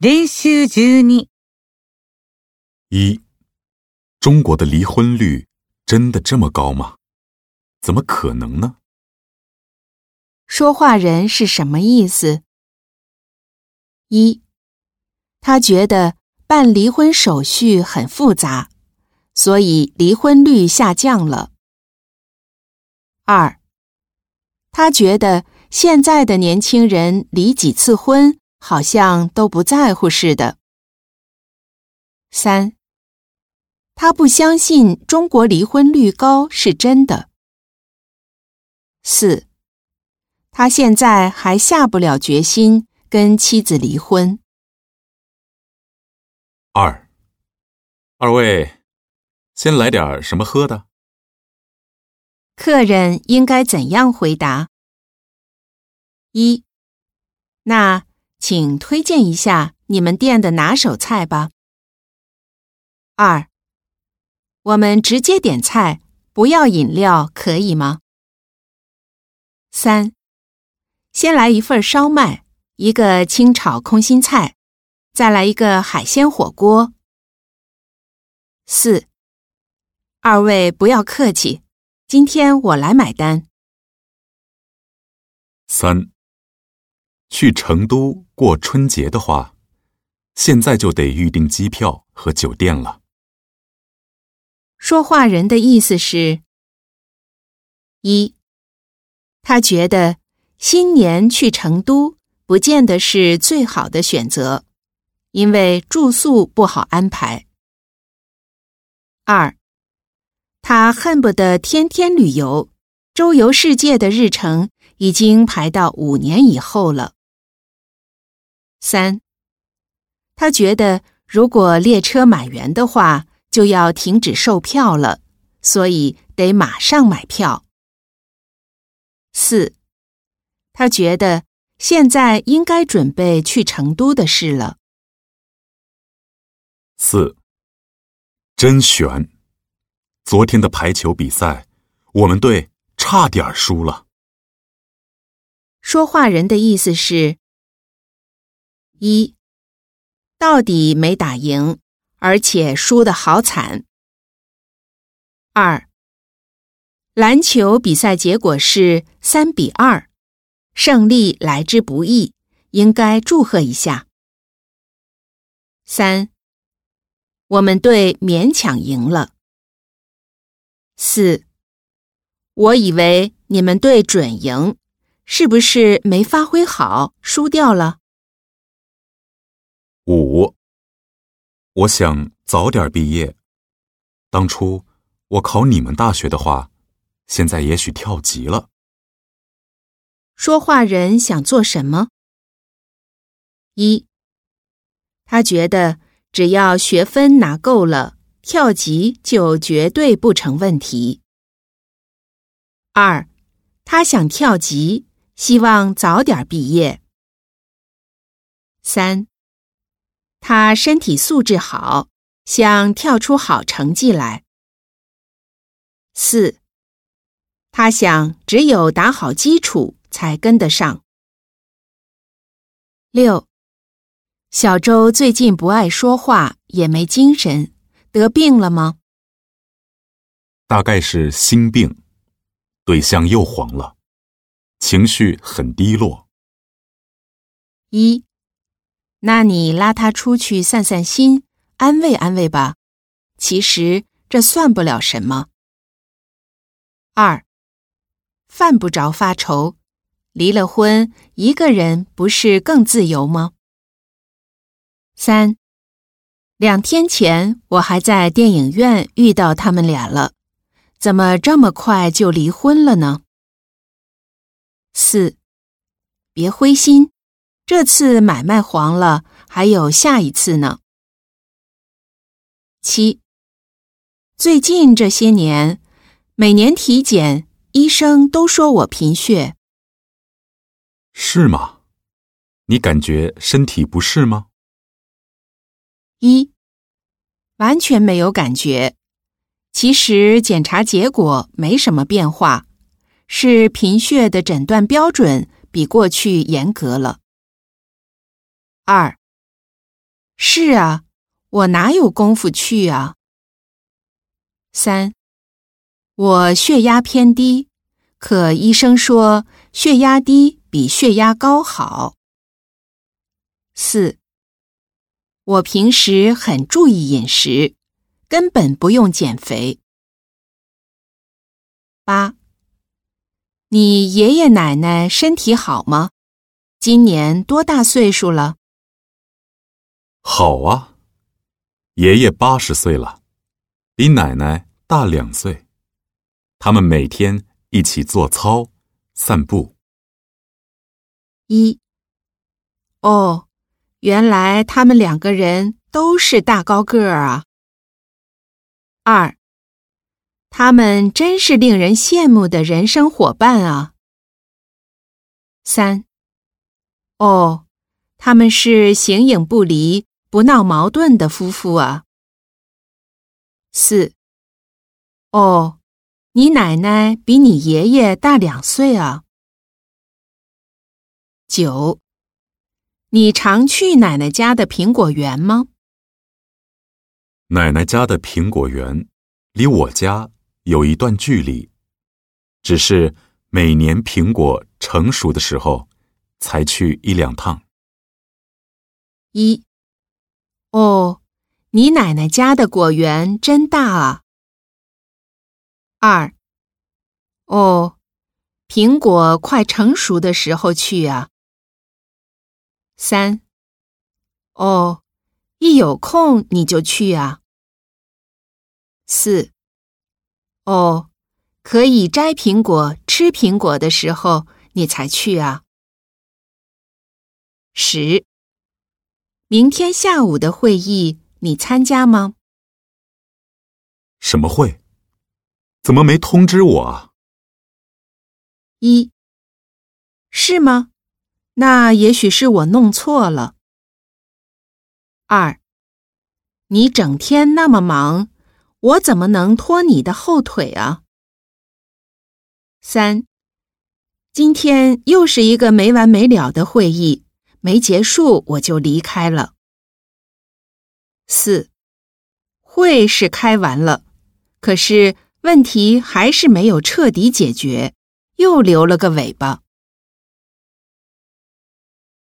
練習12一，中国的离婚率真的这么高吗？怎么可能呢？说话人是什么意思？一，他觉得办离婚手续很复杂，所以离婚率下降了。二，他觉得现在的年轻人离几次婚好像都不在乎似的。三，他不相信中国离婚率高是真的。四，他现在还下不了决心跟妻子离婚。二，二位，先来点什么喝的？客人应该怎样回答？一，那请推荐一下你们店的拿手菜吧。二，我们直接点菜，不要饮料，可以吗？三，先来一份烧麦，一个清炒空心菜，再来一个海鲜火锅。四，二位不要客气，今天我来买单。三，去成都过春节的话，现在就得预订机票和酒店了。说话人的意思是：一，他觉得新年去成都不见得是最好的选择，因为住宿不好安排；二，他恨不得天天旅游，周游世界的日程已经排到五年以后了；三，他觉得如果列车满员的话。就要停止售票了，所以得马上买票。四，他觉得现在应该准备去成都的事了。四，真悬！昨天的排球比赛，我们队差点输了。说话人的意思是：一，到底没打赢。而且输得好惨。二，篮球比赛结果是三比二，胜利来之不易，应该祝贺一下。三，我们队勉强赢了。四，我以为你们队准赢，是不是没发挥好，输掉了？五。我想早点毕业。当初我考你们大学的话，现在也许跳级了。说话人想做什么？一，他觉得只要学分拿够了，跳级就绝对不成问题。二，他想跳级，希望早点毕业。三。他身体素质好，想跳出好成绩来。四，他想只有打好基础才跟得上。六，小周最近不爱说话，也没精神，得病了吗？大概是心病，对象又黄了，情绪很低落。一。那你拉他出去散散心，安慰安慰吧。其实这算不了什么。二，犯不着发愁，离了婚，一个人不是更自由吗？三，两天前我还在电影院遇到他们俩了，怎么这么快就离婚了呢？四，别灰心。这次买卖黄了，还有下一次呢。七，最近这些年，每年体检，医生都说我贫血。是吗？你感觉身体不适吗？一，完全没有感觉。其实检查结果没什么变化，是贫血的诊断标准比过去严格了。二，是啊，我哪有功夫去啊？三，我血压偏低，可医生说血压低比血压高好。四，我平时很注意饮食，根本不用减肥。八，你爷爷奶奶身体好吗？今年多大岁数了？好啊，爷爷八十岁了，比奶奶大两岁。他们每天一起做操、散步。一，哦，原来他们两个人都是大高个儿啊。二，他们真是令人羡慕的人生伙伴啊。三。哦，他们是形影不离、不闹矛盾的夫妇啊。四，哦，你奶奶比你爷爷大两岁啊。九，你常去奶奶家的苹果园吗？奶奶家的苹果园离我家有一段距离，只是每年苹果成熟的时候。才去一两趟。一，哦，你奶奶家的果园真大啊。二，哦，苹果快成熟的时候去啊。三，哦，一有空你就去啊。四，哦，可以摘苹果、吃苹果的时候你才去啊。十，明天下午的会议你参加吗？什么会？怎么没通知我啊？一，是吗？那也许是我弄错了。二，你整天那么忙，我怎么能拖你的后腿啊？三，今天又是一个没完没了的会议。没结束我就离开了。四，会是开完了，可是问题还是没有彻底解决，又留了个尾巴。